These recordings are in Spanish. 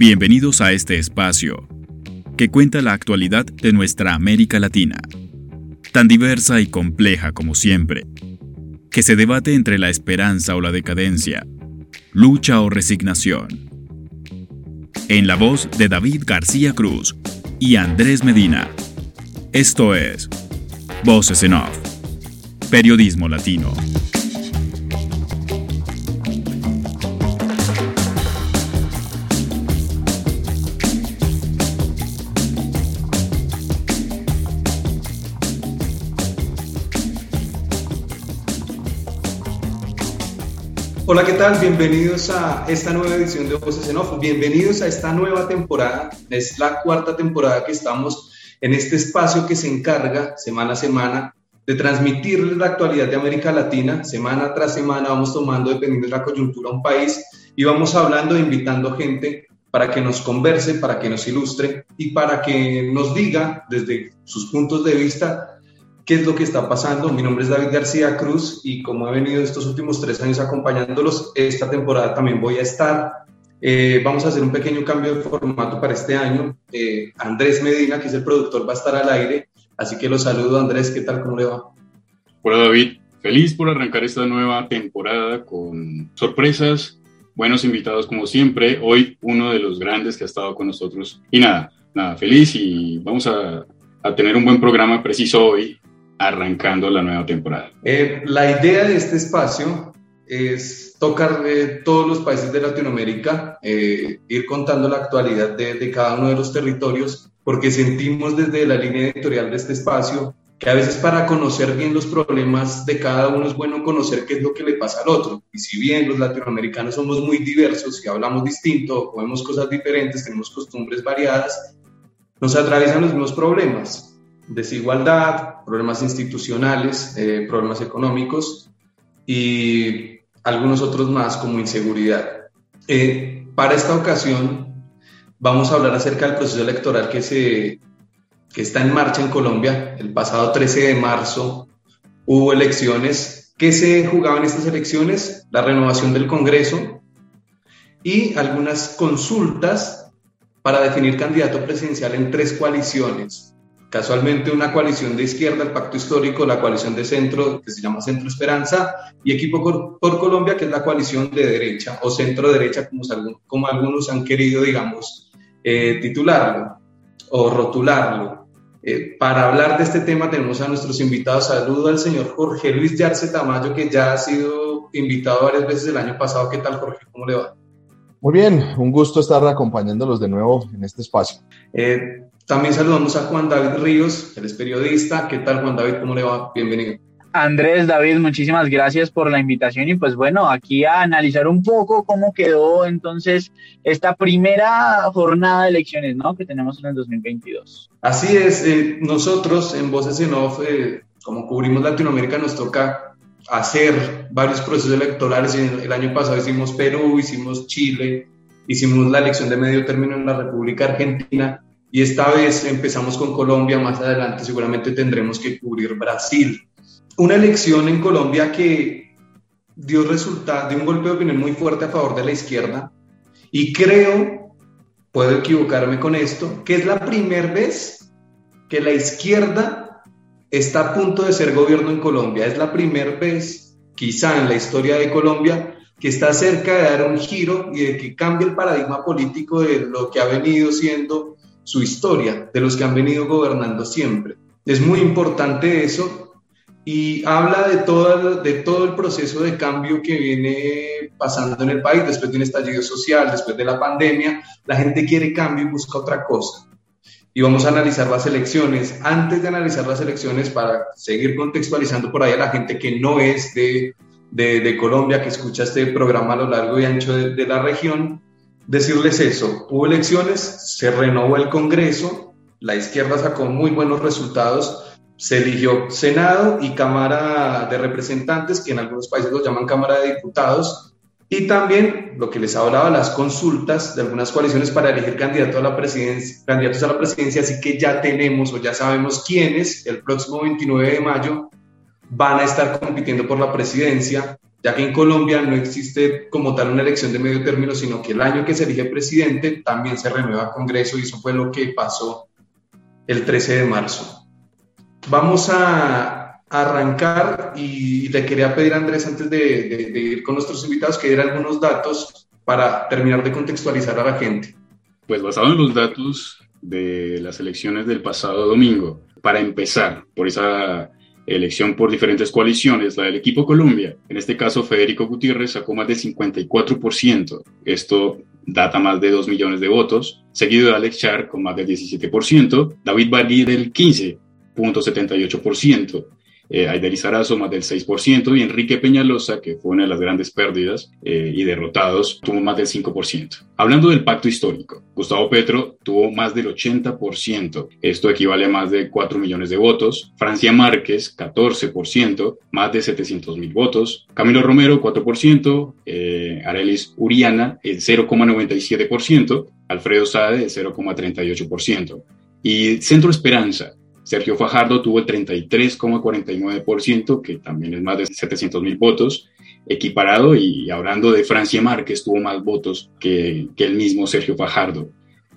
Bienvenidos a este espacio que cuenta la actualidad de nuestra América Latina, tan diversa y compleja como siempre, que se debate entre la esperanza o la decadencia, lucha o resignación. En la voz de David García Cruz y Andrés Medina. Esto es Voces en Off, Periodismo Latino. Hola, ¿qué tal? Bienvenidos a esta nueva edición de Voces en Off. Bienvenidos a esta nueva temporada. Es la cuarta temporada que estamos en este espacio que se encarga semana a semana de transmitirles la actualidad de América Latina. Semana tras semana vamos tomando, dependiendo de la coyuntura, un país y vamos hablando e invitando gente para que nos converse, para que nos ilustre y para que nos diga desde sus puntos de vista qué es lo que está pasando. Mi nombre es David García Cruz y como he venido estos últimos tres años acompañándolos, esta temporada también voy a estar. Eh, vamos a hacer un pequeño cambio de formato para este año. Eh, Andrés Medina, que es el productor, va a estar al aire. Así que lo saludo, Andrés. ¿Qué tal? ¿Cómo le va? Hola, David. Feliz por arrancar esta nueva temporada con sorpresas, buenos invitados como siempre. Hoy uno de los grandes que ha estado con nosotros. Y nada, nada, feliz y vamos a, a tener un buen programa preciso hoy arrancando la nueva temporada? Eh, la idea de este espacio es tocar todos los países de Latinoamérica, eh, ir contando la actualidad de, cada uno de los territorios, porque sentimos desde la línea editorial de este espacio que a veces para conocer bien los problemas de cada uno es bueno conocer qué es lo que le pasa al otro. Y si bien los latinoamericanos somos muy diversos y hablamos distinto, vemos cosas diferentes, tenemos costumbres variadas, nos atraviesan los mismos problemas desigualdad, problemas institucionales, eh, problemas económicos y algunos otros más como inseguridad. Eh, para esta ocasión vamos a hablar acerca del proceso electoral que, se, que está en marcha en Colombia. El pasado 13 de marzo hubo elecciones. ¿Qué se jugaba en estas elecciones? La renovación del Congreso y algunas consultas para definir candidato presidencial en tres coaliciones casualmente una coalición de izquierda, el Pacto Histórico, la coalición de centro, que se llama Centro Esperanza, y Equipo por, Colombia, que es la coalición de derecha o centro derecha, como, algunos han querido, digamos, eh, titularlo o rotularlo. Eh, para hablar de este tema tenemos a nuestros invitados. Saludo al señor Jorge Luis Yarce Tamayo, que ya ha sido invitado varias veces el año pasado. ¿Qué tal, Jorge? ¿Cómo le va? Muy bien, un gusto estar acompañándolos de nuevo en este espacio. Eh, también saludamos a Juan David Ríos, él es periodista. ¿Qué tal, Juan David? ¿Cómo le va? Bienvenido. Andrés, David, muchísimas gracias por la invitación y pues bueno, aquí a analizar un poco cómo quedó entonces esta primera jornada de elecciones, ¿no? Que tenemos en el 2022. Así es, eh, nosotros en Voces en Off, eh, como cubrimos Latinoamérica, nos toca hacer varios procesos electorales. El año pasado hicimos Perú, hicimos Chile, hicimos la elección de medio término en la República Argentina y esta vez empezamos con Colombia, más adelante seguramente tendremos que cubrir Brasil. Una elección en Colombia que dio resultado de un golpe de opinión muy fuerte a favor de la izquierda y creo, puedo equivocarme con esto, que es la primera vez que la izquierda está a punto de ser gobierno en Colombia. Es la primera vez, quizá en la historia de Colombia, que está cerca de dar un giro y de que cambie el paradigma político de lo que ha venido siendo su historia, de los que han venido gobernando siempre. Es muy importante eso y habla de todo, el proceso de cambio que viene pasando en el país después de un estallido social, después de la pandemia. La gente quiere cambio y busca otra cosa. Y vamos a analizar las elecciones. Antes de analizar las elecciones, para seguir contextualizando por ahí a la gente que no es de, de, Colombia, que escucha este programa a lo largo y ancho de, de la región, decirles eso, hubo elecciones, se renovó el Congreso, la izquierda sacó muy buenos resultados, se eligió Senado y Cámara de Representantes, que en algunos países lo llaman Cámara de Diputados, y también lo que les hablaba, las consultas de algunas coaliciones para elegir candidato a la presidencia, candidatos a la presidencia, así que ya tenemos o ya sabemos quiénes el próximo 29 de mayo van a estar compitiendo por la presidencia ya que en Colombia no existe como tal una elección de medio término, sino que el año que se elige presidente también se renueva Congreso y eso fue lo que pasó el 13 de marzo. Vamos a arrancar y le quería pedir a Andrés antes de, ir con nuestros invitados que diera algunos datos para terminar de contextualizar a la gente. Pues basado en los datos de las elecciones del pasado domingo, para empezar por esa elección por diferentes coaliciones, la del equipo Colombia. En este caso, Federico Gutiérrez sacó más de 54%. Esto data más de 2 millones de votos, seguido de Alex Char con más del 17%, David Bargui del 15.78%, eh, Aider más del 6% y Enrique Peñalosa, que fue una de las grandes pérdidas eh, y derrotados, tuvo más del 5%. Hablando del pacto histórico, Gustavo Petro tuvo más del 80%, esto equivale a más de 4 millones de votos, Francia Márquez 14%, más de 700 mil votos, Camilo Romero 4%, eh, Arelis Uriana el 0,97%, Alfredo Sade el 0,38%. Y Centro Esperanza Sergio Fajardo tuvo el 33,49%, que también es más de 700 mil votos, equiparado, y hablando de Francia Márquez, tuvo más votos que, el mismo Sergio Fajardo.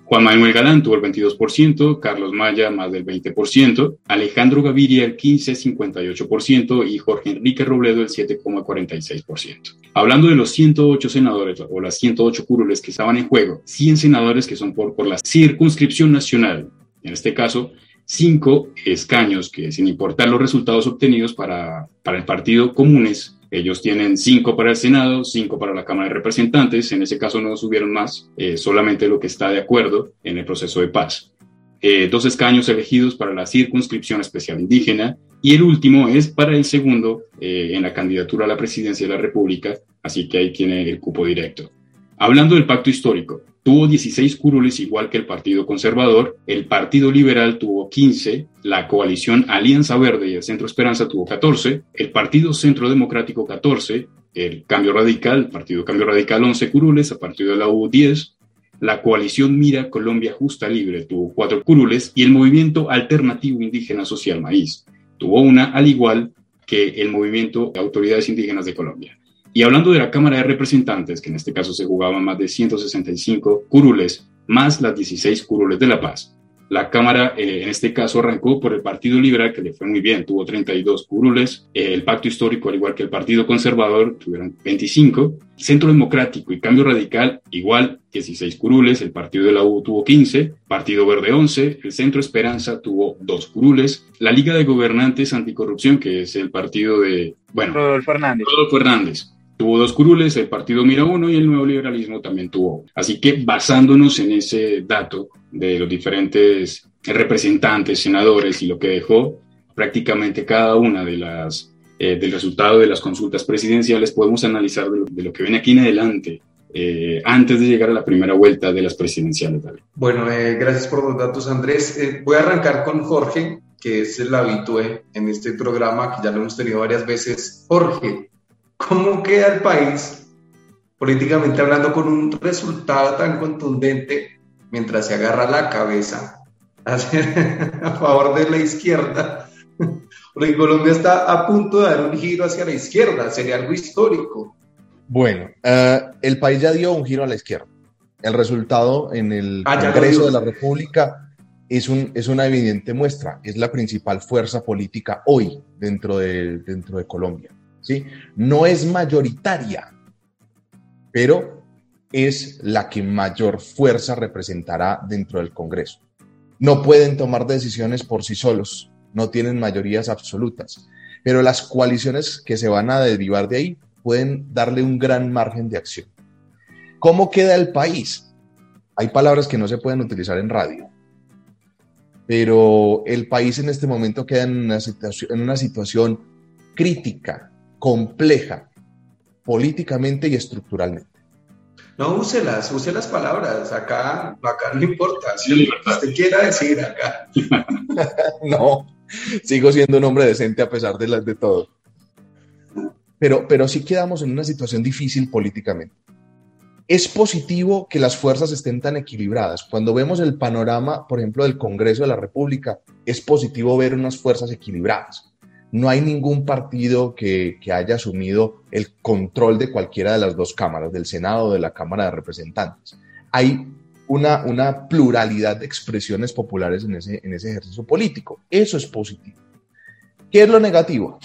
Juan Manuel Galán tuvo el 22%, Carlos Maya más del 20%, Alejandro Gaviria el 15,58% y Jorge Enrique Robledo el 7,46%. Hablando de los 108 senadores o las 108 curules que estaban en juego, 100 senadores que son por, por la circunscripción nacional, en este caso cinco escaños que sin importar los resultados obtenidos para, para el partido comunes, ellos tienen cinco para el Senado, cinco para la Cámara de Representantes, en ese caso no subieron más, eh, solamente lo que está de acuerdo en el proceso de paz. Eh, dos escaños elegidos para la circunscripción especial indígena y el último es para el segundo eh, en la candidatura a la presidencia de la República, así que ahí tiene el cupo directo. Hablando del pacto histórico, tuvo 16 curules igual que el Partido Conservador, el Partido Liberal tuvo 15, la coalición Alianza Verde y el Centro Esperanza tuvo 14, el Partido Centro Democrático 14, el Cambio Radical, Partido Cambio Radical 11 curules, el Partido de la U 10, la coalición Mira Colombia Justa Libre tuvo 4 curules y el Movimiento Alternativo Indígena Social Maíz tuvo una, al igual que el Movimiento de Autoridades Indígenas de Colombia. Y hablando de la Cámara de Representantes, que en este caso se jugaban más de 165 curules, más las 16 curules de La Paz. La Cámara, eh, en este caso, arrancó por el Partido Liberal, que le fue muy bien, tuvo 32 curules. Eh, el Pacto Histórico, al igual que el Partido Conservador, tuvieron 25. Centro Democrático y Cambio Radical, igual, 16 curules. El Partido de la U tuvo 15. Partido Verde, 11. El Centro Esperanza tuvo 2 curules. La Liga de Gobernantes Anticorrupción, que es el partido de, bueno, Rodolfo Hernández. Rodolfo Hernández tuvo dos curules, el Partido Mira uno y el Nuevo Liberalismo también tuvo. Así que basándonos en ese dato de los diferentes representantes, senadores y lo que dejó prácticamente cada una de las eh, del resultado de las consultas presidenciales, podemos analizar de lo, que viene aquí en adelante. Eh, antes de llegar a la primera vuelta de las presidenciales. Bueno, eh, gracias por los datos, Andrés. voy a arrancar con Jorge, que es el habitué en este programa, que ya lo hemos tenido varias veces. Jorge, ¿Cómo queda el país, políticamente hablando, con un resultado tan contundente mientras se agarra la cabeza a favor de la izquierda? Porque Colombia está a punto de dar un giro hacia la izquierda, sería algo histórico. Bueno, eh, el país ya dio un giro a la izquierda. El resultado en el ah, Congreso de la República es, un, es una evidente muestra, es la principal fuerza política hoy dentro de, dentro de Colombia. ¿Sí? No es mayoritaria, pero es la que mayor fuerza representará dentro del Congreso. No pueden tomar decisiones por sí solos, no tienen mayorías absolutas, pero las coaliciones que se van a derivar de ahí pueden darle un gran margen de acción. ¿Cómo queda el país? Hay palabras que no se pueden utilizar en radio, pero el país en este momento queda en una situación, en una situación crítica, compleja políticamente y estructuralmente. No, úselas, use las palabras. Acá, acá no importa. Si sí, usted quiera decir acá. no, sigo siendo un hombre decente a pesar de, las de todo. Pero, pero sí quedamos en una situación difícil políticamente. Es positivo que las fuerzas estén tan equilibradas. Cuando vemos el panorama, por ejemplo, del Congreso de la República, es positivo ver unas fuerzas equilibradas no hay ningún partido que, haya asumido el control de cualquiera de las dos cámaras, del Senado o de la Cámara de Representantes. Hay una, una pluralidad de expresiones populares en ese, en ese ejercicio político. Eso es positivo. ¿Qué es lo negativo?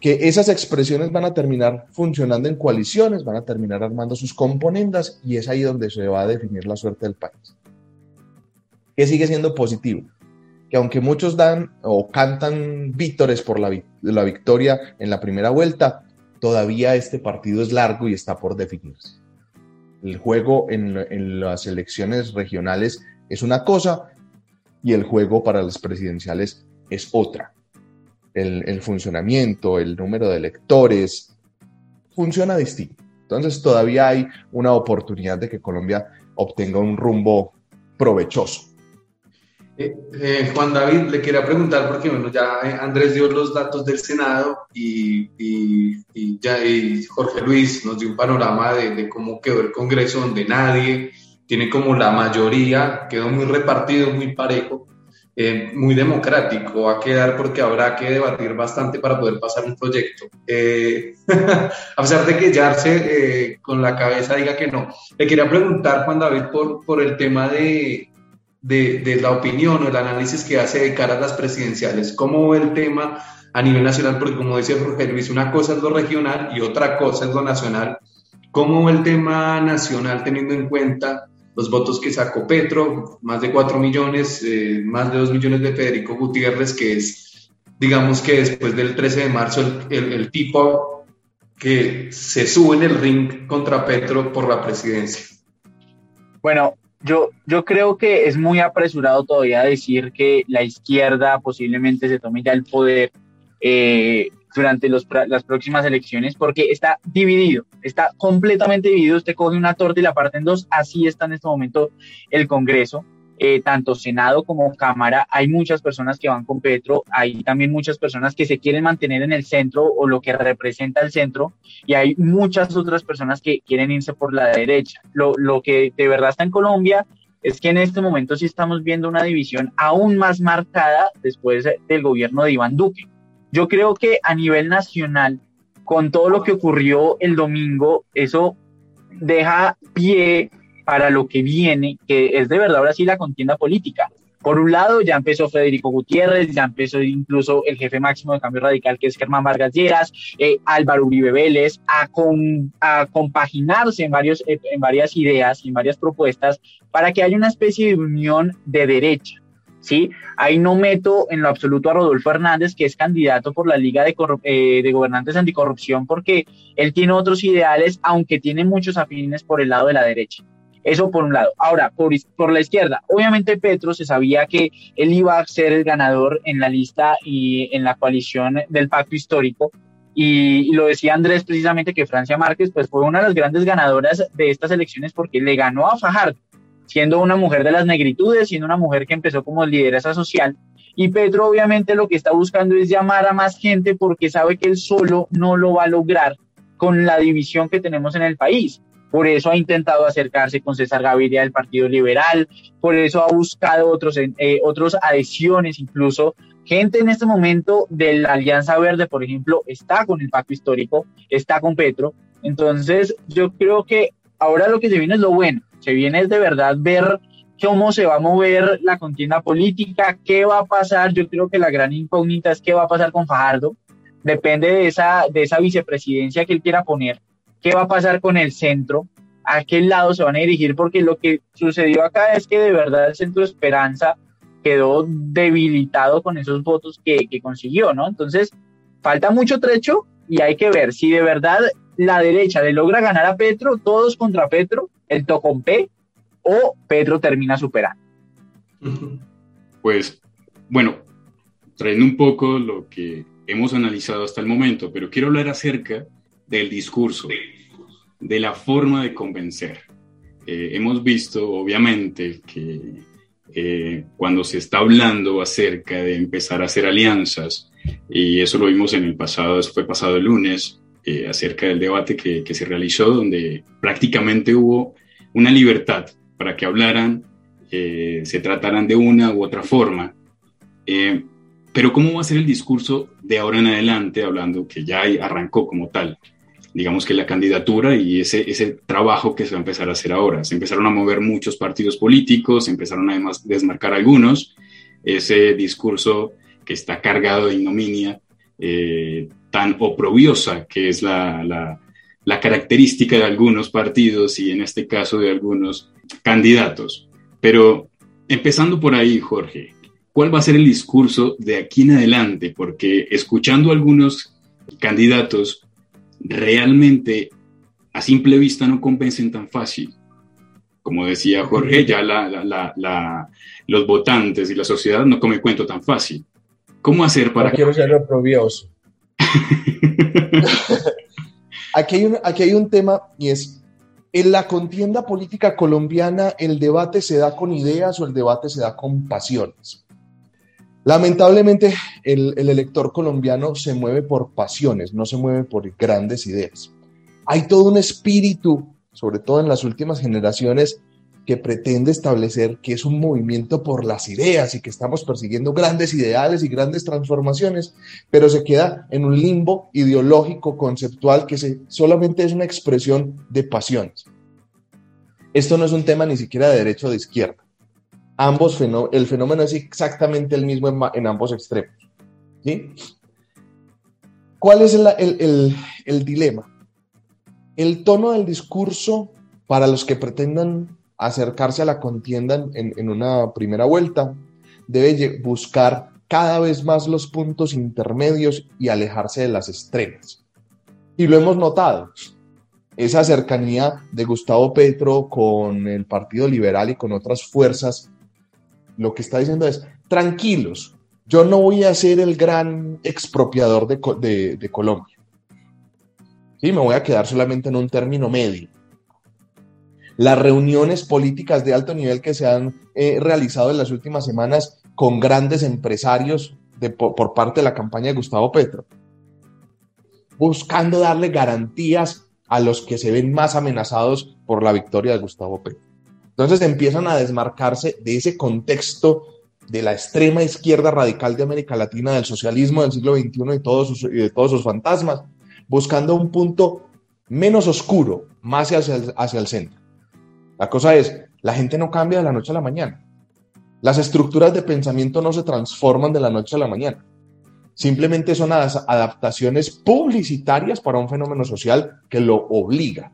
Que esas expresiones van a terminar funcionando en coaliciones, van a terminar armando sus componendas y es ahí donde se va a definir la suerte del país. ¿Qué sigue siendo positivo? Que aunque muchos dan o cantan vítores por la, la victoria en la primera vuelta, todavía este partido es largo y está por definirse. El juego en, las elecciones regionales es una cosa y el juego para las presidenciales es otra. El, el, funcionamiento, el número de electores, funciona distinto. Entonces todavía hay una oportunidad de que Colombia obtenga un rumbo provechoso. Eh, eh, Juan David, le quería preguntar, porque bueno, ya eh, Andrés dio los datos del Senado y, y, ya, Jorge Luis nos dio un panorama de, cómo quedó el Congreso, donde nadie tiene como la mayoría, quedó muy repartido, muy parejo, muy democrático. Va a quedar porque habrá que debatir bastante para poder pasar un proyecto. a pesar de que Yarse con la cabeza diga que no. Le quería preguntar, Juan David, por, por el tema de de, la opinión o el análisis que hace de cara a las presidenciales. ¿Cómo ve el tema a nivel nacional? Porque como decía Jorge Luis, una cosa es lo regional y otra cosa es lo nacional. ¿Cómo ve el tema nacional teniendo en cuenta los votos que sacó Petro, más de 4 millones, eh, más de 2 millones de Federico Gutiérrez, que es, digamos que después del 13 de marzo, el, el tipo que se sube en el ring contra Petro por la presidencia? Bueno, yo, yo creo que es muy apresurado todavía decir que la izquierda posiblemente se tome ya el poder eh, durante los, las próximas elecciones porque está dividido, está completamente dividido. Usted coge una torta y la parte en dos, así está en este momento el Congreso. Eh, tanto Senado como Cámara, hay muchas personas que van con Petro, hay también muchas personas que se quieren mantener en el centro o lo que representa el centro, y hay muchas otras personas que quieren irse por la derecha. Lo, lo que de verdad está en Colombia es que en este momento sí estamos viendo una división aún más marcada después del gobierno de Iván Duque. Yo creo que a nivel nacional, con todo lo que ocurrió el domingo, eso deja pie para lo que viene, que es de verdad ahora sí la contienda política. Por un lado, ya empezó Federico Gutiérrez, ya empezó incluso el jefe máximo de Cambio Radical, que es Germán Vargas Lleras, eh, Álvaro Uribe Vélez, a, compaginarse en, varios, eh, en varias ideas y en varias propuestas para que haya una especie de unión de derecha. ¿sí? Ahí no meto en lo absoluto a Rodolfo Hernández, que es candidato por la Liga de, eh, de, Gobernantes Anticorrupción, porque él tiene otros ideales, aunque tiene muchos afines por el lado de la derecha. Eso por un lado. Ahora, por, por la izquierda, obviamente Petro se sabía que él iba a ser el ganador en la lista y en la coalición del pacto histórico. Y, lo decía Andrés precisamente que Francia Márquez pues fue una de las grandes ganadoras de estas elecciones porque le ganó a Fajardo, siendo una mujer de las negritudes, siendo una mujer que empezó como lideresa social. Y Petro obviamente lo que está buscando es llamar a más gente porque sabe que él solo no lo va a lograr con la división que tenemos en el país. Por eso ha intentado acercarse con César Gaviria del Partido Liberal, por eso ha buscado otros, eh, otros adhesiones, incluso gente en este momento de la Alianza Verde, por ejemplo, está con el pacto histórico, está con Petro. Entonces, yo creo que ahora lo que se viene es lo bueno, se viene es de verdad ver cómo se va a mover la contienda política, qué va a pasar. Yo creo que la gran incógnita es qué va a pasar con Fajardo. Depende de esa, de esa vicepresidencia que él quiera poner qué va a pasar con el centro, a qué lado se van a dirigir, porque lo que sucedió acá es que de verdad el centro de Esperanza quedó debilitado con esos votos que, consiguió, ¿no? Entonces, falta mucho trecho y hay que ver si de verdad la derecha le logra ganar a Petro, todos contra Petro, el P, o Petro termina superando. Pues, bueno, trayendo un poco lo que hemos analizado hasta el momento, pero quiero hablar acerca del discurso, de la forma de convencer. Eh, hemos visto, obviamente, que eh, cuando se está hablando acerca de empezar a hacer alianzas, y eso lo vimos en el pasado, eso fue pasado el lunes, eh, acerca del debate que, que, se realizó, donde prácticamente hubo una libertad para que hablaran, se trataran de una u otra forma. pero ¿cómo va a ser el discurso de ahora en adelante, hablando que ya arrancó como tal, digamos que la candidatura y ese, ese trabajo que se va a empezar a hacer ahora. Se empezaron a mover muchos partidos políticos, se empezaron además a desmarcar algunos, ese discurso que está cargado de ignominia eh, tan oprobiosa que es la, la, la característica de algunos partidos y en este caso de algunos candidatos. Pero empezando por ahí, Jorge, ¿cuál va a ser el discurso de aquí en adelante? Porque escuchando a algunos candidatos, realmente a simple vista no convencen tan fácil. Como decía Jorge, ya los votantes y la sociedad no come cuento tan fácil. ¿Cómo hacer para... No quiero ser oprobioso. aquí, hay un, aquí hay un tema y es, en la contienda política colombiana, ¿el debate se da con ideas o el debate se da con pasiones? Lamentablemente, el, el, elector colombiano se mueve por pasiones, no se mueve por grandes ideas. Hay todo un espíritu, sobre todo en las últimas generaciones, que pretende establecer que es un movimiento por las ideas y que estamos persiguiendo grandes ideales y grandes transformaciones, pero se queda en un limbo ideológico, conceptual, que se, solamente es una expresión de pasiones. Esto no es un tema ni siquiera de derecho o de izquierda. Ambos el fenómeno es exactamente el mismo en, ambos extremos. ¿Cuál es el, dilema? El tono del discurso para los que pretendan acercarse a la contienda en, una primera vuelta, debe buscar cada vez más los puntos intermedios y alejarse de las extremas. Y lo hemos notado, esa cercanía de Gustavo Petro con el Partido Liberal y con otras fuerzas, lo que está diciendo es, tranquilos, yo no voy a ser el gran expropiador de, de Colombia. Sí, me voy a quedar solamente en un término medio las reuniones políticas de alto nivel que se han eh, realizado en las últimas semanas con grandes empresarios por, parte de la campaña de Gustavo Petro, buscando darle garantías a los que se ven más amenazados por la victoria de Gustavo Petro. Entonces empiezan a desmarcarse de ese contexto de la extrema izquierda radical de América Latina, del socialismo del siglo XXI y, todos y de todos sus fantasmas, buscando un punto menos oscuro, más hacia hacia el centro. La cosa es, la gente no cambia de la noche a la mañana. Las estructuras de pensamiento no se transforman de la noche a la mañana. Simplemente son adaptaciones publicitarias para un fenómeno social que lo obliga.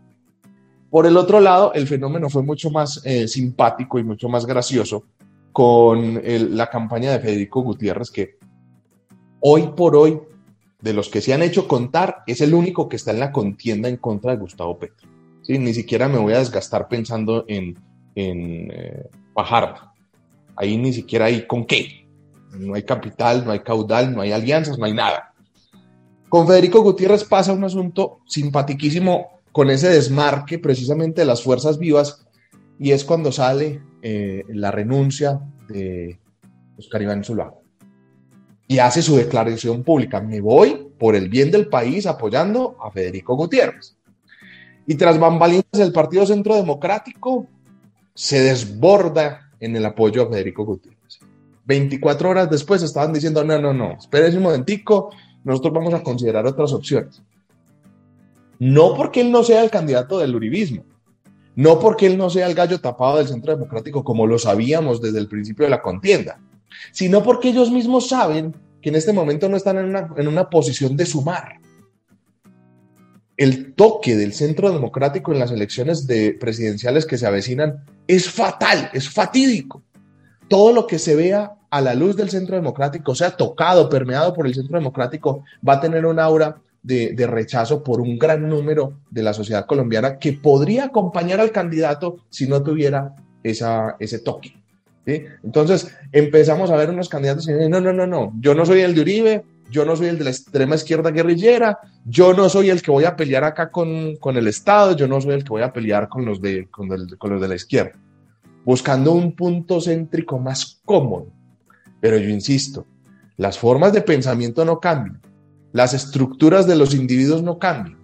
Por el otro lado, el fenómeno fue mucho más eh, simpático y mucho más gracioso con la campaña de Federico Gutiérrez, que hoy por hoy, de los que se han hecho contar, es el único que está en la contienda en contra de Gustavo Petro. Ni siquiera me voy a desgastar pensando en, en eh, Ahí ni siquiera hay con qué. No hay capital, no hay caudal, no hay alianzas, no hay nada. Con Federico Gutiérrez pasa un asunto simpatiquísimo con ese desmarque precisamente de las fuerzas vivas y es cuando sale eh, la renuncia de Oscar Iván Zulaga y hace su declaración pública. Me voy por el bien del país apoyando a Federico Gutiérrez. Y tras bambalinas, el Partido Centro Democrático se desborda en el apoyo a Federico Gutiérrez. 24 horas después estaban diciendo, no, no, no, espérese un momentico, nosotros vamos a considerar otras opciones. No porque él no sea el candidato del uribismo, no porque él no sea el gallo tapado del Centro Democrático como lo sabíamos desde el principio de la contienda, sino porque ellos mismos saben que en este momento no están en una, en una posición de sumar, el toque del centro democrático en las elecciones de presidenciales que se avecinan es fatal, es fatídico. Todo lo que se vea a la luz del centro democrático, sea tocado, permeado por el centro democrático, va a tener un aura de, rechazo por un gran número de la sociedad colombiana que podría acompañar al candidato si no tuviera esa, ese toque. Entonces empezamos a ver unos candidatos que dicen, no, no, no, no, yo no soy el de Uribe, yo no soy el de la extrema izquierda guerrillera, yo no soy el que voy a pelear acá con, el Estado, yo no soy el que voy a pelear con los, de, con, los de la izquierda, buscando un punto céntrico más cómodo. Pero yo insisto, las formas de pensamiento no cambian, las estructuras de los individuos no cambian,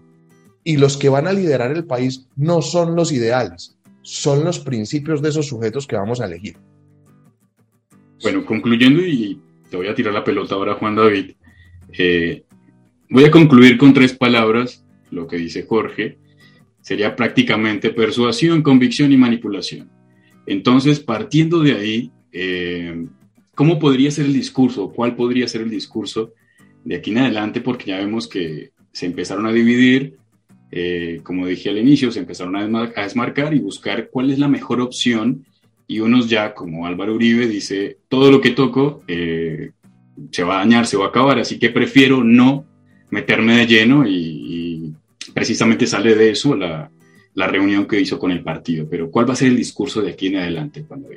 y los que van a liderar el país no son los ideales, son los principios de esos sujetos que vamos a elegir. Bueno, concluyendo y te voy a tirar la pelota ahora, Juan David, Eh, voy a concluir con tres palabras, lo que dice Jorge, sería prácticamente persuasión, convicción y manipulación. Entonces, partiendo de ahí, eh, ¿cómo podría ser el discurso? ¿Cuál podría ser el discurso de aquí en adelante? Porque ya vemos que se empezaron a dividir, eh, como dije al inicio, se empezaron a, desmarcar y buscar cuál es la mejor opción. Y unos ya, como Álvaro Uribe, dice, todo lo que toco eh, se va a dañar, se va a acabar, así que prefiero no meterme de lleno y, precisamente sale de eso la, la, reunión que hizo con el partido. Pero ¿cuál va a ser el discurso de aquí en adelante cuando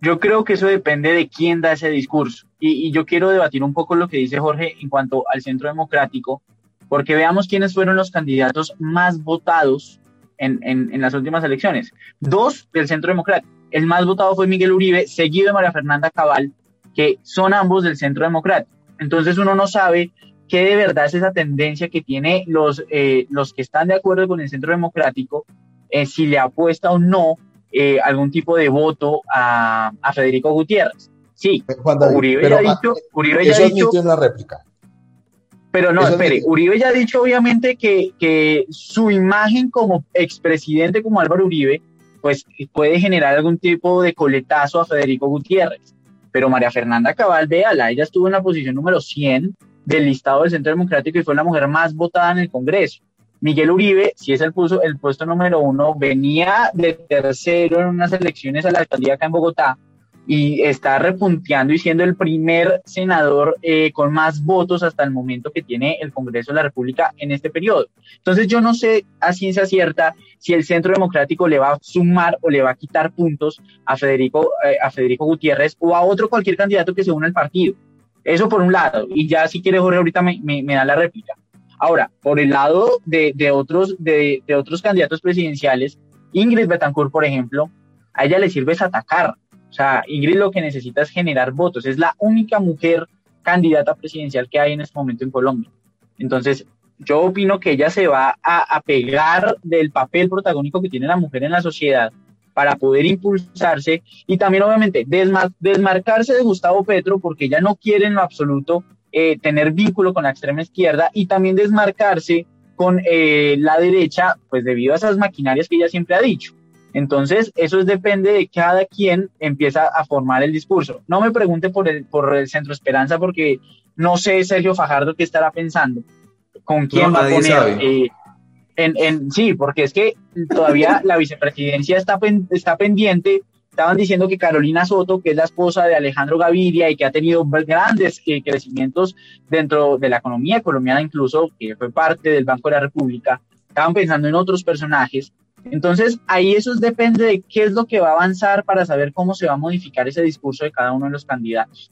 Yo creo que eso depende de quién da ese discurso. Y, yo quiero debatir un poco lo que dice Jorge en cuanto al centro democrático, porque veamos quiénes fueron los candidatos más votados en, en, las últimas elecciones. Dos del Centro Democrático. El más votado fue Miguel Uribe, seguido de María Fernanda Cabal, que son ambos del Centro Democrático. Entonces uno no sabe qué de verdad es esa tendencia que tiene los, eh, los que están de acuerdo con el Centro Democrático, eh, si le apuesta o no eh, algún tipo de voto a, a Federico Gutiérrez. Sí, Uribe ya ha dicho, Uribe ya ha dicho, una réplica. Pero no, espere, Uribe ya ha dicho obviamente que, que su imagen como expresidente, como Álvaro Uribe, pues puede generar algún tipo de coletazo a Federico Gutiérrez. Pero María Fernanda Cabal, véala, ella estuvo en la posición número 100 del listado del Centro Democrático y fue la mujer más votada en el Congreso. Miguel Uribe, si es el, puso, el puesto número uno, venía de tercero en unas elecciones a la alcaldía acá en Bogotá, y está repunteando y siendo el primer senador eh, con más votos hasta el momento que tiene el Congreso de la República en este periodo. Entonces yo no sé a ciencia cierta si el Centro Democrático le va a sumar o le va a quitar puntos a Federico, eh, a Federico Gutiérrez o a otro cualquier candidato que se una al partido. Eso por un lado. Y ya si quiere Jorge ahorita me, me, da la réplica. Ahora, por el lado de, otros, de, de otros candidatos presidenciales, Ingrid Betancourt, por ejemplo, a ella le sirve es atacar o sea, Ingrid lo que necesita es generar votos. Es la única mujer candidata presidencial que hay en este momento en Colombia. Entonces, yo opino que ella se va a, pegar del papel protagónico que tiene la mujer en la sociedad para poder impulsarse y también obviamente desmarcarse de Gustavo Petro porque ella no quiere en lo absoluto eh, tener vínculo con la extrema izquierda y también desmarcarse con eh, la derecha pues debido a esas maquinarias que ella siempre ha dicho. Entonces, eso depende de cada quien empieza a formar el discurso. No me pregunte por el, por el Centro Esperanza porque no sé Sergio Fajardo qué estará pensando, con quién va a poner. Eh, en, sí, porque es que todavía la vicepresidencia está, está pendiente. Estaban diciendo que Carolina Soto, que es la esposa de Alejandro Gaviria y que ha tenido grandes eh, crecimientos dentro de la economía colombiana, incluso que fue parte del Banco de la República, estaban pensando en otros personajes entonces, ahí eso depende de qué es lo que va a avanzar para saber cómo se va a modificar ese discurso de cada uno de los candidatos.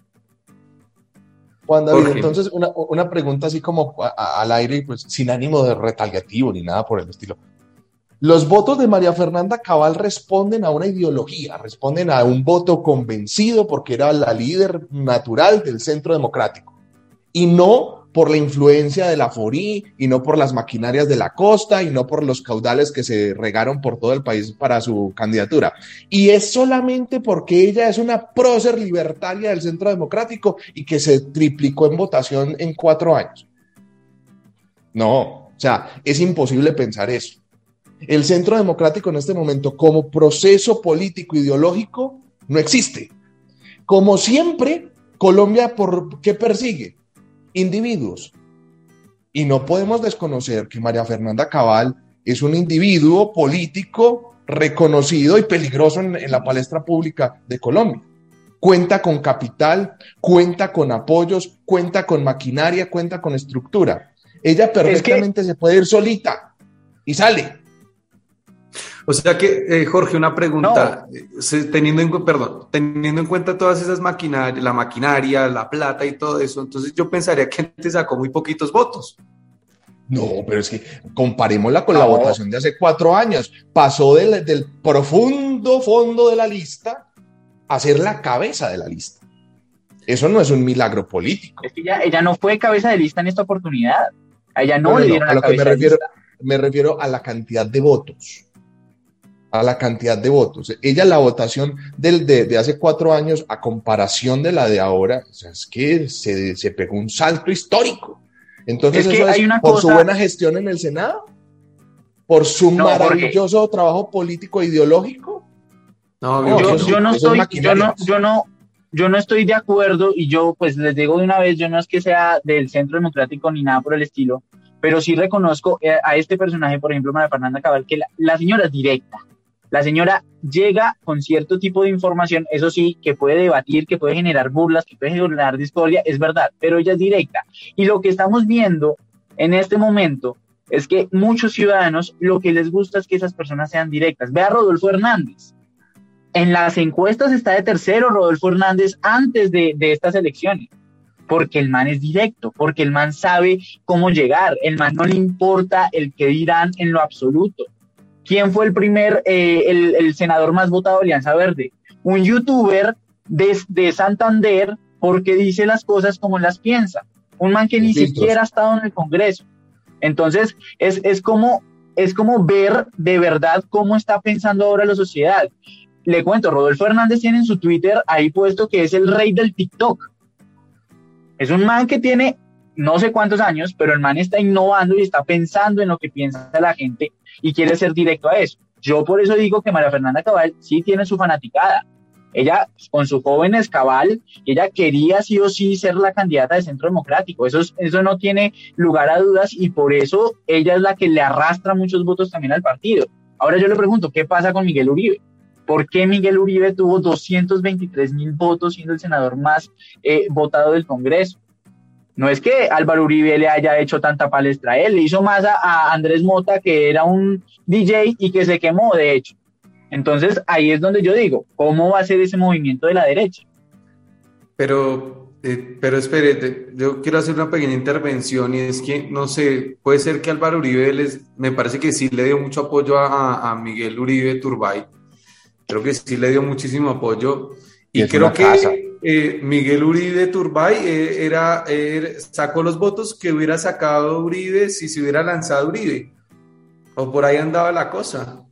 Juan David, entonces una, pregunta así como al aire, pues sin ánimo de retaliativo ni nada por el estilo. Los votos de María Fernanda Cabal responden a una ideología, responden a un voto convencido porque era la líder natural del centro democrático y no por la influencia de la FORI y no por las maquinarias de la costa y no por los caudales que se regaron por todo el país para su candidatura. Y es solamente porque ella es una prócer libertaria del Centro Democrático y que se triplicó en votación en cuatro años. No, o sea, es imposible pensar eso. El Centro Democrático en este momento como proceso político ideológico no existe. Como siempre, Colombia, ¿por qué persigue? individuos. Y no podemos desconocer que María Fernanda Cabal es un individuo político reconocido y peligroso en, la palestra pública de Colombia. Cuenta con capital, cuenta con apoyos, cuenta con maquinaria, cuenta con estructura. Ella perfectamente se puede ir solita y sale. O sea que, eh, Jorge, una pregunta, eh, teniendo, en, perdón, teniendo en cuenta todas esas maquinarias, la maquinaria, la plata y todo eso, entonces yo pensaría que antes sacó muy poquitos votos. No, pero es que comparémosla con la votación de hace cuatro años. Pasó del, del, profundo fondo de la lista a ser la cabeza de la lista. Eso no es un milagro político. Es que ella, no fue cabeza de lista en esta oportunidad. A ella no, le dieron la a lo que me refiero, me refiero a la cantidad de votos a la cantidad de votos. Ella, la votación del, de, hace cuatro años a comparación de la de ahora, es que se, se pegó un salto histórico. Entonces, eso es por su buena gestión en el Senado, por su maravilloso trabajo político e ideológico. No, yo, no estoy, yo no, yo no, yo no estoy de acuerdo y yo pues les digo de una vez, yo no es que sea del centro democrático ni nada por el estilo, pero sí reconozco eh, a este personaje, por ejemplo, María Fernanda Cabal, que la, señora es directa. La señora llega con cierto tipo de información, eso sí, que puede debatir, que puede generar burlas, que puede generar discordia, es verdad, pero ella es directa. Y lo que estamos viendo en este momento es que muchos ciudadanos lo que les gusta es que esas personas sean directas. Ve a Rodolfo Hernández. En las encuestas está de tercero Rodolfo Hernández antes de, estas elecciones, porque el man es directo, porque el man sabe cómo llegar, el man no le importa el que dirán en lo absoluto. ¿Quién fue el primer, eh, el, senador más votado de Alianza Verde? Un youtuber de, Santander porque dice las cosas como las piensa. Un man que ni siquiera ha estado en el Congreso. Entonces, es, es, como, es como ver de verdad cómo está pensando ahora la sociedad le cuento, Rodolfo Hernández tiene en su Twitter ahí puesto que es el rey del TikTok. Es un man que tiene no sé cuántos años, pero el man está innovando y está pensando en lo que piensa la gente y quiere ser directo a eso. Yo por eso digo que María Fernanda Cabal sí tiene su fanaticada. Ella, con su joven escabal, ella quería sí o sí ser la candidata de Centro Democrático. Eso, eso no tiene lugar a dudas y por eso ella es la que le arrastra muchos votos también al partido. Ahora yo le pregunto, ¿qué pasa con Miguel Uribe? ¿Por qué Miguel Uribe tuvo 223 mil votos siendo el senador más eh, votado del Congreso? No es que Álvaro Uribe le haya hecho tanta palestra a él, le hizo más a, Andrés Mota, que era un DJ y que se quemó, de hecho. Entonces ahí es donde yo digo, ¿cómo va a ser ese movimiento de la derecha? Pero, eh, pero espérate, yo quiero hacer una pequeña intervención y es que, no sé, puede ser que Álvaro Uribe, les, me parece que sí le dio mucho apoyo a, a Miguel Uribe Turbay, creo que sí le dio muchísimo apoyo. Y, creo que eh, Miguel Uribe Turbay eh, era, sacó los votos que hubiera sacado Uribe si se hubiera lanzado Uribe. O por ahí andaba la cosa.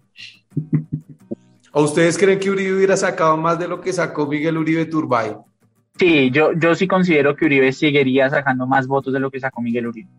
¿O ustedes creen que Uribe hubiera sacado más de lo que sacó Miguel Uribe Turbay? Sí, yo, yo sí considero que Uribe seguiría sacando más votos de lo que sacó Miguel Uribe.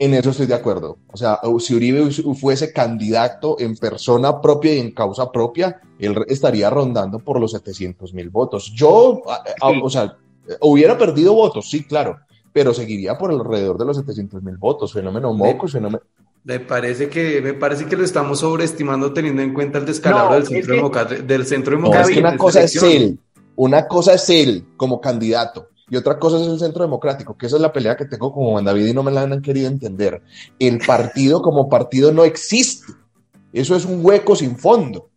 En eso estoy de acuerdo. O sea, si Uribe fuese candidato en persona propia y en causa propia, él estaría rondando por los 700 mil votos. Yo, o sea, hubiera perdido votos, sí, claro, pero seguiría por alrededor de los 700 mil votos. Fenómeno mocos, fenómeno. Me parece que me parece que lo estamos sobreestimando teniendo en cuenta el descalabro del centro democrático. Del centro democrático. es que una cosa es él, una cosa es él como candidato y otra cosa es el centro democrático, que esa es la pelea que tengo con Juan David y no me la han querido entender. El partido como partido no existe. Eso es un hueco sin fondo.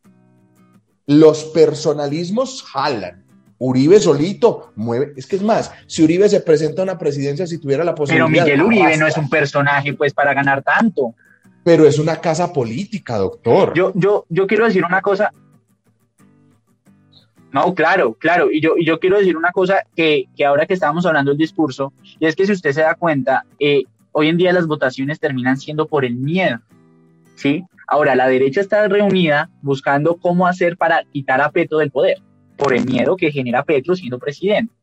Los personalismos jalan. Uribe solito mueve. Es que es más, si Uribe se presenta a una presidencia, si tuviera la posibilidad. Pero Miguel Uribe no es un personaje, pues, para ganar tanto. Pero es una casa política, doctor. Yo, yo, yo quiero decir una cosa. No, claro, claro. Y yo, y yo quiero decir una cosa que, que ahora que estábamos hablando del discurso, y es que si usted se da cuenta, eh, hoy en día las votaciones terminan siendo por el miedo. ¿Sí? Ahora, la derecha está reunida buscando cómo hacer para quitar a Petro del poder, por el miedo que genera Petro siendo presidente.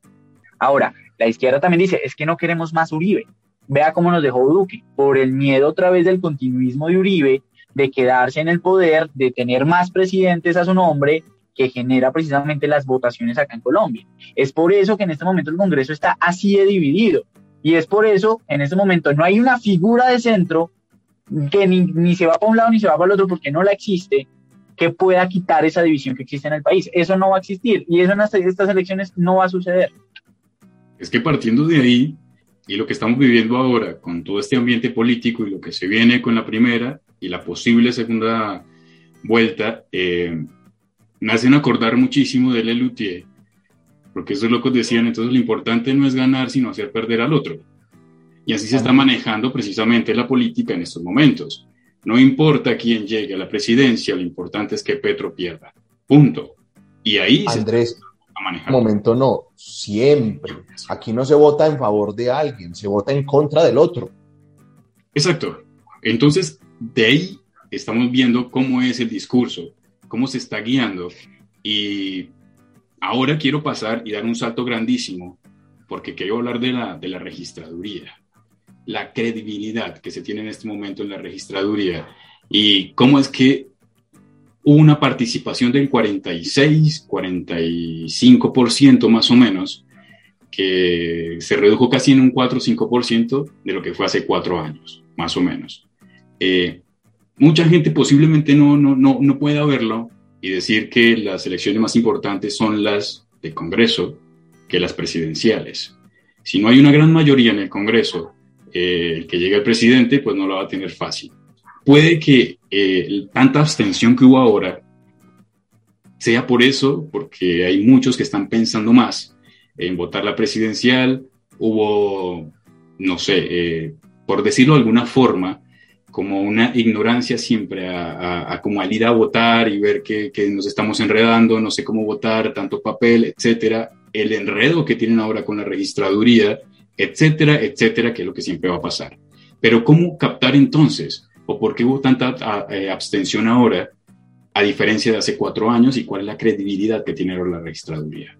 Ahora, la izquierda también dice, es que no queremos más Uribe. Vea cómo nos dejó Duque, por el miedo otra vez del continuismo de Uribe, de quedarse en el poder, de tener más presidentes a su nombre, que genera precisamente las votaciones acá en Colombia. Es por eso que en este momento el Congreso está así de dividido. Y es por eso, en este momento, no hay una figura de centro que ni, se va para un lado ni se va para el otro porque no la existe, que pueda quitar esa división que existe en el país. Eso no va a existir y eso en estas elecciones no va a suceder. Es que partiendo de ahí, y lo que estamos viviendo ahora con todo este ambiente político y lo que se viene con la primera y la posible segunda vuelta, eh, me hacen acordar muchísimo de Lelutier, porque esos locos decían, entonces lo importante no es ganar, sino hacer perder al otro. Y así se está manejando precisamente la política en estos momentos. No importa quién llegue a la presidencia, lo importante es que Petro pierda. Punto. Y ahí Andrés, se está manejando. momento no, siempre. Aquí no se vota en favor de alguien, se vota en contra del otro. Exacto. Entonces, de ahí estamos viendo cómo es el discurso cómo se está guiando. Y ahora quiero pasar y dar un salto grandísimo, porque quiero hablar de la, de la registraduría, la credibilidad que se tiene en este momento en la registraduría y cómo es que hubo una participación del 46, 45% más o menos, que se redujo casi en un 4 o 5% de lo que fue hace cuatro años, más o menos. Eh, mucha gente posiblemente no, no, no, no pueda verlo y decir que las elecciones más importantes son las de Congreso que las presidenciales. Si no hay una gran mayoría en el Congreso, eh, el que llegue el presidente, pues no lo va a tener fácil. Puede que eh, tanta abstención que hubo ahora sea por eso, porque hay muchos que están pensando más en votar la presidencial. Hubo, no sé, eh, por decirlo de alguna forma, como una ignorancia siempre a, como al ir a votar y ver que, que, nos estamos enredando, no sé cómo votar, tanto papel, etcétera, el enredo que tienen ahora con la registraduría, etcétera, etcétera, que es lo que siempre va a pasar. Pero ¿cómo captar entonces? ¿O por qué hubo tanta eh, abstención ahora, a diferencia de hace cuatro años, y cuál es la credibilidad que tiene ahora la registraduría?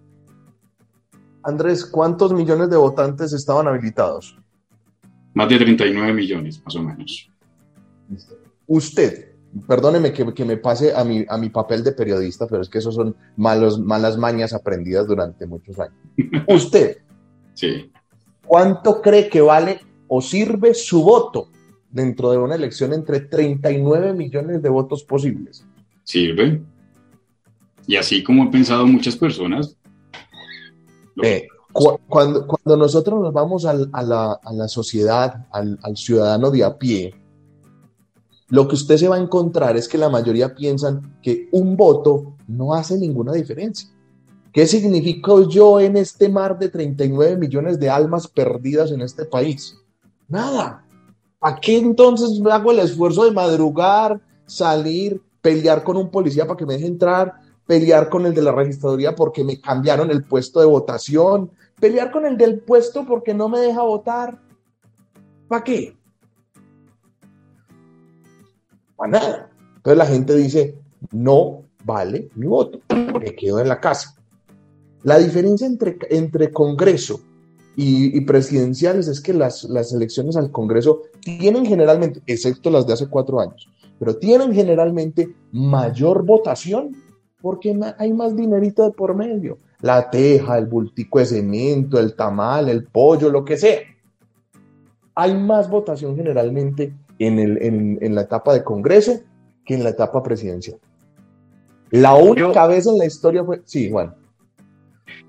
Andrés, ¿cuántos millones de votantes estaban habilitados? Más de 39 millones, más o menos. Usted, perdóneme que, me pase a mi, a mi papel de periodista, pero es que esos son malos, malas mañas aprendidas durante muchos años. Usted, sí. ¿cuánto cree que vale o sirve su voto dentro de una elección entre 39 millones de votos posibles? Sirve. Y así como han pensado muchas personas. Eh, cuando, cuando, nosotros nos vamos a, la, a la, sociedad, al, al ciudadano de a pie, lo que usted se va a encontrar es que la mayoría piensan que un voto no hace ninguna diferencia. ¿Qué significa yo en este mar de 39 millones de almas perdidas en este país? Nada. ¿A qué entonces hago el esfuerzo de madrugar, salir, pelear con un policía para que me deje entrar, pelear con el de la registraduría porque me cambiaron el puesto de votación, pelear con el del puesto porque no me deja votar? ¿Para qué? Nada. Entonces la gente dice, no vale mi voto, me quedo en la casa. La diferencia entre, entre Congreso y, presidenciales es que las, las elecciones al Congreso tienen generalmente, excepto las de hace cuatro años, pero tienen generalmente mayor votación porque hay más dinerito de por medio. La teja, el bultico de cemento, el tamal, el pollo, lo que sea. Hay más votación generalmente en, la etapa de Congreso que en la etapa presidencial. La única vez en la historia fue, sí, bueno.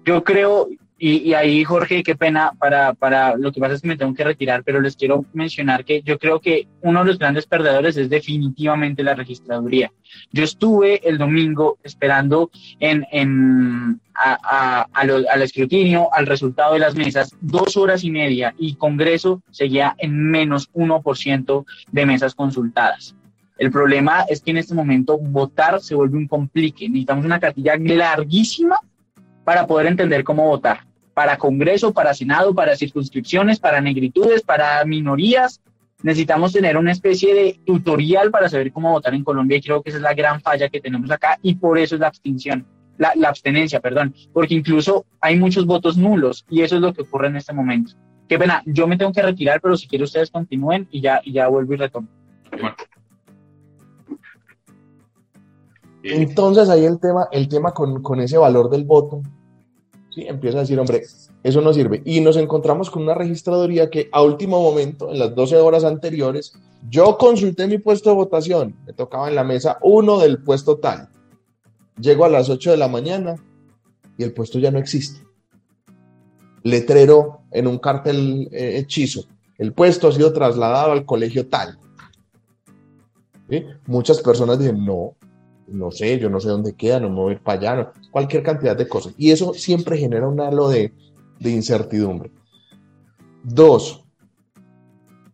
Yo creo, y, ahí, Jorge, qué pena, para, para lo que pasa es que me tengo que retirar, pero les quiero mencionar que yo creo que uno de los grandes perdedores es definitivamente la registraduría. Yo estuve el domingo esperando en, en, a, al escrutinio, al resultado de las mesas, dos horas y media y Congreso seguía en menos 1% de mesas consultadas. El problema es que en este momento votar se vuelve un complique. Necesitamos una cartilla larguísima para poder entender cómo votar para Congreso, para Senado, para circunscripciones, para negritudes, para minorías. Necesitamos tener una especie de tutorial para saber cómo votar en Colombia y creo que esa es la gran falla que tenemos acá y por eso es la abstención, la, abstenencia, perdón, porque incluso hay muchos votos nulos y eso es lo que ocurre en este momento. Qué pena, yo me tengo que retirar, pero si quieren ustedes continúen y ya, y ya vuelvo y retomo. Entonces ahí el tema, el tema con, con ese valor del voto ¿sí? Empieza a decir, hombre, eso no sirve. Y nos encontramos con una registraduría que a último momento, en las 12 horas anteriores, yo consulté mi puesto de votación, me tocaba en la mesa uno del puesto tal. Llego a las 8 de la mañana y el puesto ya no existe. Letrero en un cartel eh, hechizo. El puesto ha sido trasladado al colegio tal. Muchas personas dicen, no, no sé, yo no sé dónde queda, no me voy para allá, cualquier cantidad de cosas. Y eso siempre genera un halo de, de incertidumbre. Dos,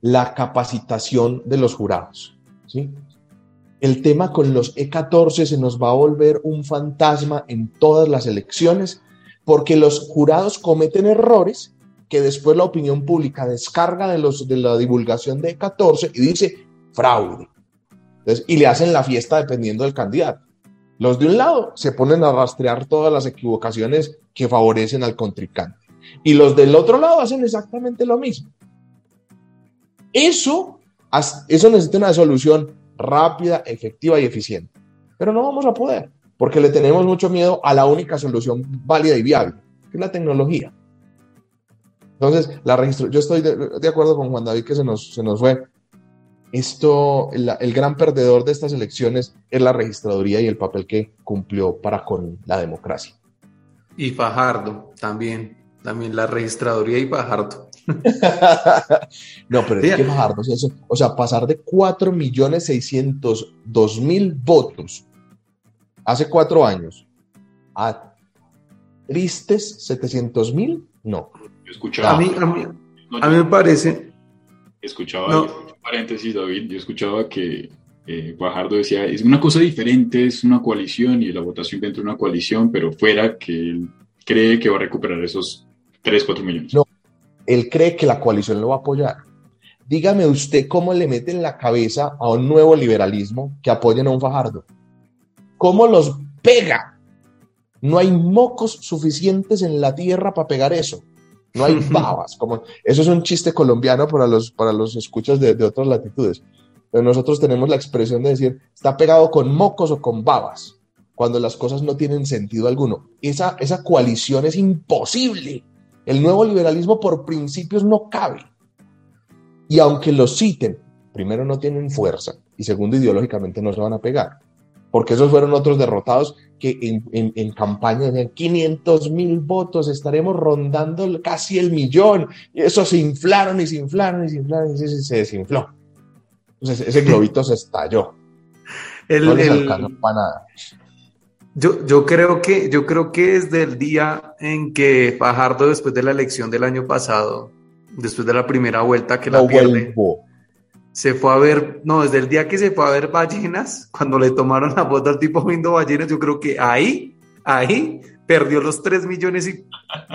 la capacitación de los jurados. ¿sí? El tema con los E14 se nos va a volver un fantasma en todas las elecciones porque los jurados cometen errores que después la opinión pública descarga de, los, de la divulgación de E14 y dice fraude y le hacen la fiesta dependiendo del candidato. Los de un lado se ponen a rastrear todas las equivocaciones que favorecen al contrincante. Y los del otro lado hacen exactamente lo mismo. Eso, eso necesita una solución rápida, efectiva y eficiente. Pero no vamos a poder, porque le tenemos mucho miedo a la única solución válida y viable, que es la tecnología. Entonces, la yo estoy de, acuerdo con Juan David que se nos, se nos fue. Esto, el, gran perdedor de estas elecciones es la registraduría y el papel que cumplió para con la democracia. Y Fajardo también, también la registraduría y Fajardo. no, pero es que Fajardo, o sea, pasar de 4.602.000 votos hace cuatro años a tristes 700.000, no. Yo escuchaba. A mí, a mí, me parece. Escuchaba, paréntesis, David, yo escuchaba que eh, decía: es una cosa diferente, es una coalición y la votación dentro de una coalición, pero fuera que él cree que va a recuperar esos 3, 4 millones. No, él cree que la coalición lo va a apoyar. Dígame usted cómo le mete en la cabeza a un nuevo liberalismo que apoyen a un Fajardo. ¿Cómo los pega? No hay mocos suficientes en la tierra para pegar eso no hay babas. Como, eso es un chiste colombiano para los, para los escuchas de, otras latitudes. Pero nosotros tenemos la expresión de decir, está pegado con mocos o con babas, cuando las cosas no tienen sentido alguno. Esa, esa coalición es imposible. El nuevo liberalismo por principios no cabe. Y aunque lo citen, primero no tienen fuerza y segundo ideológicamente no se van a pegar porque esos fueron otros derrotados que en, en, campaña decían 500 mil votos, estaremos rondando casi el millón. Y eso se inflaron y se inflaron y se inflaron y se, desinfló. Entonces ese globito se estalló. El, no para nada. Yo, yo, creo que, yo creo que desde el día en que Fajardo, después de la elección del año pasado, después de la primera vuelta que la pierde, se fue a ver, no, desde el día que se fue a ver ballenas, cuando le tomaron la foto al tipo viendo ballenas, yo creo que ahí, ahí perdió los tres millones y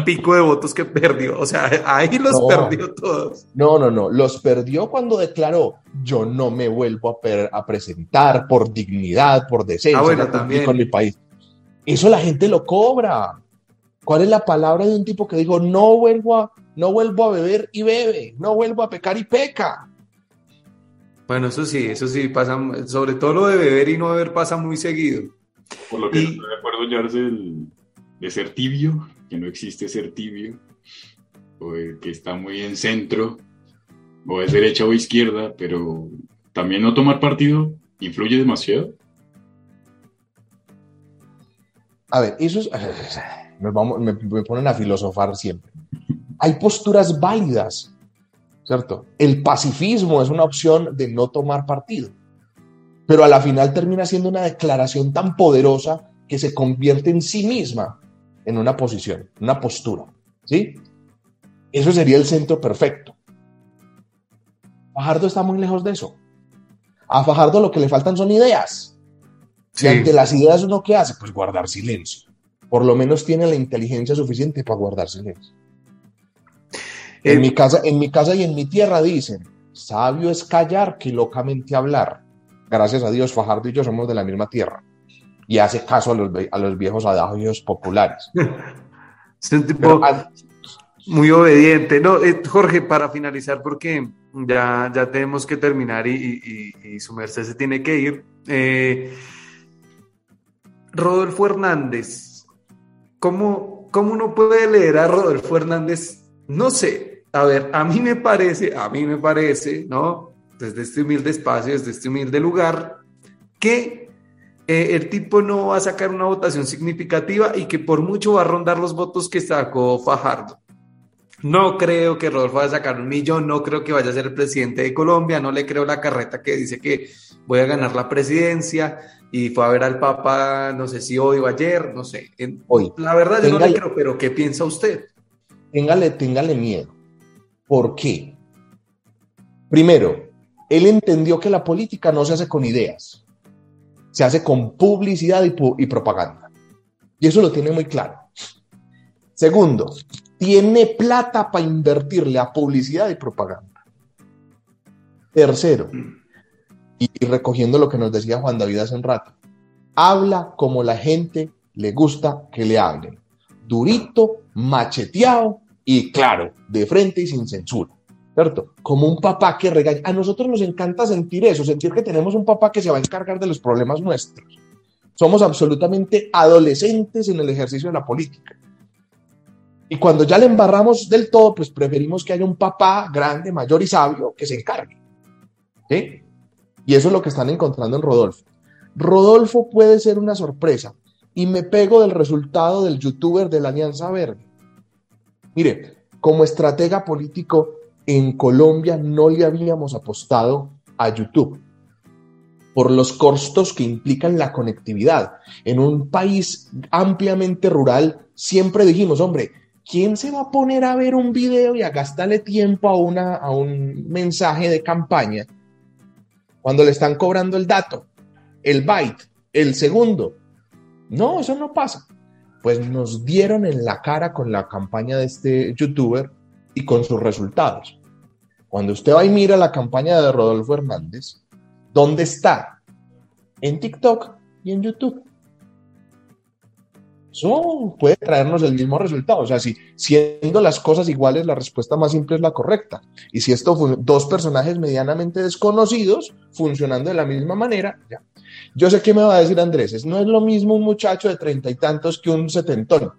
pico de votos que perdió. O sea, ahí los perdió todos. No, no, no. Los perdió cuando declaró: Yo no me vuelvo a, presentar por dignidad, por decencia ah, bueno, también. con mi país. Eso la gente lo cobra. ¿Cuál es la palabra de un tipo que dijo: No vuelvo a, no vuelvo a beber y bebe, no vuelvo a pecar y peca? Bueno, eso sí, eso sí pasa, sobre todo lo de beber y no beber pasa muy seguido. Por lo que estoy de acuerdo, de ser tibio, que no existe ser tibio, o que está muy en centro, o es derecha o izquierda, pero también no tomar partido influye demasiado. A ver, eso es, me, me ponen a filosofar siempre. Hay posturas válidas ¿cierto? El pacifismo es una opción de no tomar partido, pero a la final termina siendo una declaración tan poderosa que se convierte en sí misma en una posición, una postura, ¿sí? Eso sería el centro perfecto. Fajardo está muy lejos de eso. A Fajardo lo que le faltan son ideas. Si ante las ideas uno qué hace, pues guardar silencio. Por lo menos tiene la inteligencia suficiente para guardar silencio. En, mi casa, en mi casa y en mi tierra dicen, sabio es callar que locamente hablar. Gracias a Dios, Fajardo y yo somos de la misma tierra. Y hace caso a los, a los viejos adagios populares. es un tipo muy obediente. No, eh, Jorge, para finalizar, porque ya, ya tenemos que terminar y, su merced se tiene que ir. Eh, Rodolfo Hernández, ¿cómo, ¿cómo uno puede leer a Rodolfo Hernández? No sé, a ver, a mí me parece, a mí me parece, ¿no? Desde este humilde espacio, desde este humilde lugar, que eh, el tipo no va a sacar una votación significativa y que por mucho va a rondar los votos que sacó Fajardo. No creo que Rodolfo vaya a sacar un millón, no creo que vaya a ser el presidente de Colombia, no le creo la carreta que dice que voy a ganar la presidencia y fue a ver al Papa, no sé si hoy o ayer, no sé. Hoy. La verdad yo no le creo, pero ¿qué piensa usted? Téngale, téngale miedo ¿Por qué? Primero, él entendió que la política no se hace con ideas, se hace con publicidad y, propaganda. Y eso lo tiene muy claro. Segundo, tiene plata para invertirle a publicidad y propaganda. Tercero, y recogiendo lo que nos decía Juan David hace un rato, habla como la gente le gusta que le hablen. Durito, macheteado y claro, de frente y sin censura. ¿Cierto? Como un papá que regaña. A nosotros nos encanta sentir eso, sentir que tenemos un papá que se va a encargar de los problemas nuestros. Somos absolutamente adolescentes en el ejercicio de la política. Y cuando ya le embarramos del todo, pues preferimos que haya un papá grande, mayor y sabio que se encargue. ¿Sí? Y eso es lo que están encontrando en Rodolfo. Rodolfo puede ser una sorpresa. Y me pego del resultado del youtuber de la Alianza Verde. Mire, como estratega político en Colombia no le habíamos apostado a YouTube por los costos que implican la conectividad. En un país ampliamente rural, siempre dijimos, hombre, ¿quién se va a poner a ver un video y a gastarle tiempo a, una, a un mensaje de campaña cuando le están cobrando el dato, el byte, el segundo? No, eso no pasa. Pues nos dieron en la cara con la campaña de este youtuber y con sus resultados. Cuando usted va y mira la campaña de Rodolfo Hernández, ¿dónde está? En TikTok y en YouTube. Eso puede traernos el mismo resultado. O sea, si siendo las cosas iguales, la respuesta más simple es la correcta. Y si esto fue dos personajes medianamente desconocidos funcionando de la misma manera, ya. Yo sé qué me va a decir Andrés. No es lo mismo un muchacho de treinta y tantos que un setentón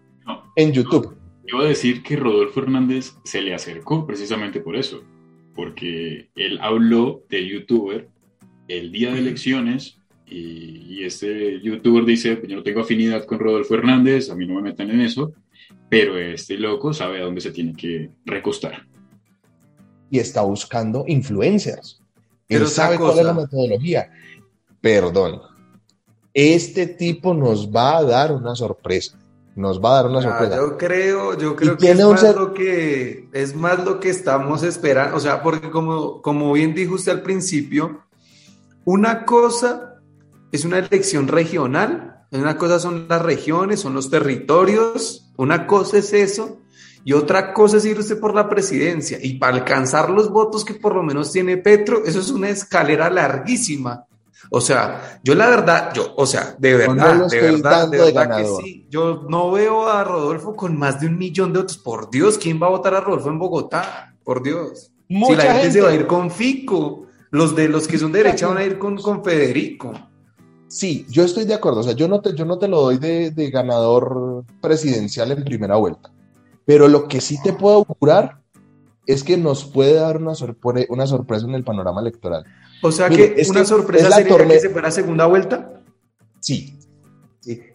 en YouTube. Yo iba a decir que Rodolfo Hernández se le acercó precisamente por eso, porque él habló de youtuber el día de elecciones y, este youtuber dice, yo no tengo afinidad con Rodolfo Hernández, a mí no me metan en eso, pero este loco sabe a dónde se tiene que recostar. Y está buscando influencers. Él sabe cuál es la metodología. Perdón. Este tipo nos va a dar una sorpresa. Nos va a dar una sorpresa. Yo creo, yo creo que es más, lo que es más lo que estamos esperando. O sea, porque como, como bien dijo usted al principio, una cosa es una elección regional. Una cosa son las regiones, son los territorios. Una cosa es eso. Y otra cosa es ir usted por la presidencia. Y para alcanzar los votos que por lo menos tiene Petro, eso es una escalera larguísima. O sea, yo la verdad, yo, o sea, de verdad, de verdad, de verdad que sí. Yo no veo a Rodolfo con más de un millón de votos. Por Dios, ¿quién va a votar a Rodolfo en Bogotá? Por Dios. si la gente, se va a ir con Fico, los de los que son de derecha van a ir con, con Federico. Sí, yo estoy de acuerdo. O sea, yo no te, yo no te lo doy de, ganador presidencial en primera vuelta. Pero lo que sí te puedo augurar es que nos puede dar una, una sorpresa en el panorama electoral. O sea que es una sorpresa sería que se fuera a segunda vuelta. Sí.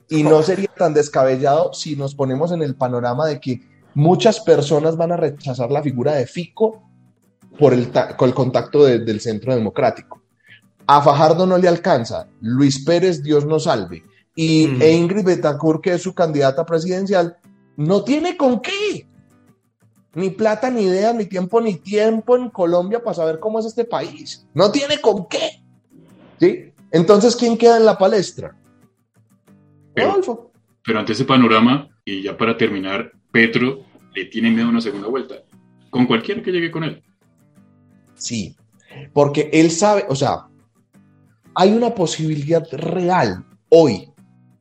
Y no sería tan descabellado si nos ponemos en el panorama de que muchas personas van a rechazar la figura de Fico por el, con el contacto del centro democrático. A Fajardo no le alcanza, Luis Pérez, Dios nos salve, y Ingrid Betancourt, que es su candidata presidencial, no tiene con qué. Ni plata, ni idea, ni tiempo, ni tiempo en Colombia para saber cómo es este país. No tiene con qué. ¿Sí? Entonces, ¿quién queda en la palestra? Pero, pero ante ese panorama, y ya para terminar, Petro le tiene miedo a una segunda vuelta. Con cualquiera que llegue con él. Sí, porque él sabe, o sea, hay una posibilidad real hoy,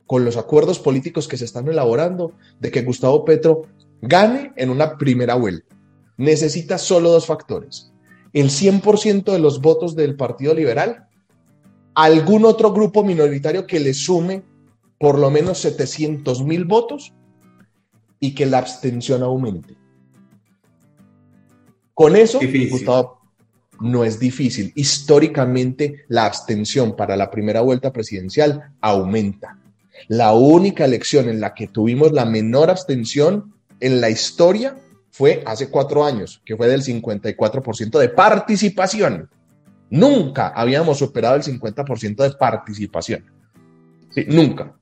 con los acuerdos políticos que se están elaborando, de que Gustavo Petro gane en una primera vuelta. Necesita solo dos factores. El 100% de los votos del Partido Liberal, algún otro grupo minoritario que le sume por lo menos 700 mil votos y que la abstención aumente. Con eso, Gustavo, no es difícil. Históricamente, la abstención para la primera vuelta presidencial aumenta. La única elección en la que tuvimos la menor abstención en la historia fue hace cuatro años, que fue del 54% de participación. Nunca habíamos superado el 50% de participación. nunca.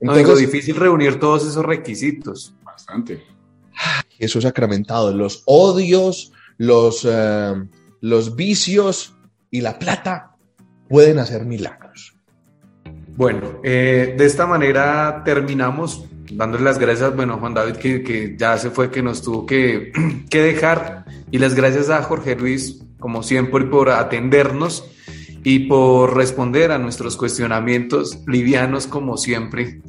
Entonces, es difícil reunir todos esos requisitos. Bastante. Eso sacramentado. Los odios, los... Eh, los vicios y la plata pueden hacer milagros. Bueno, eh, de esta manera terminamos dándole las gracias, bueno, Juan David, que, ya se fue, que nos tuvo que, que, dejar, y las gracias a Jorge Luis, como siempre, por atendernos. y por responder a nuestros cuestionamientos livianos como siempre.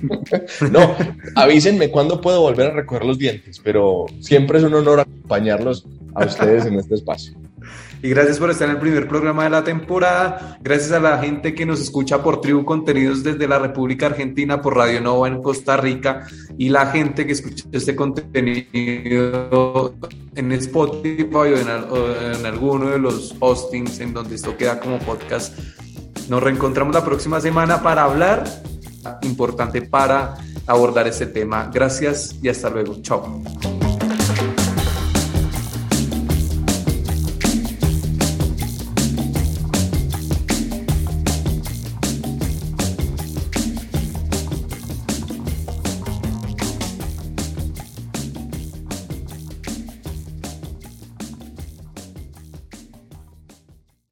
no, avísenme cuándo puedo volver a recoger los dientes, pero siempre es un honor acompañarlos a ustedes en este espacio. Y gracias por estar en el primer programa de la temporada. Gracias a la gente que nos escucha por Tribu Contenidos desde la República Argentina, por Radio Nova en Costa Rica y la gente que escucha este contenido en Spotify o en, o en alguno de los hostings en donde esto queda como podcast. Nos reencontramos la próxima semana para hablar importante para abordar este tema. Gracias y hasta luego. Chao.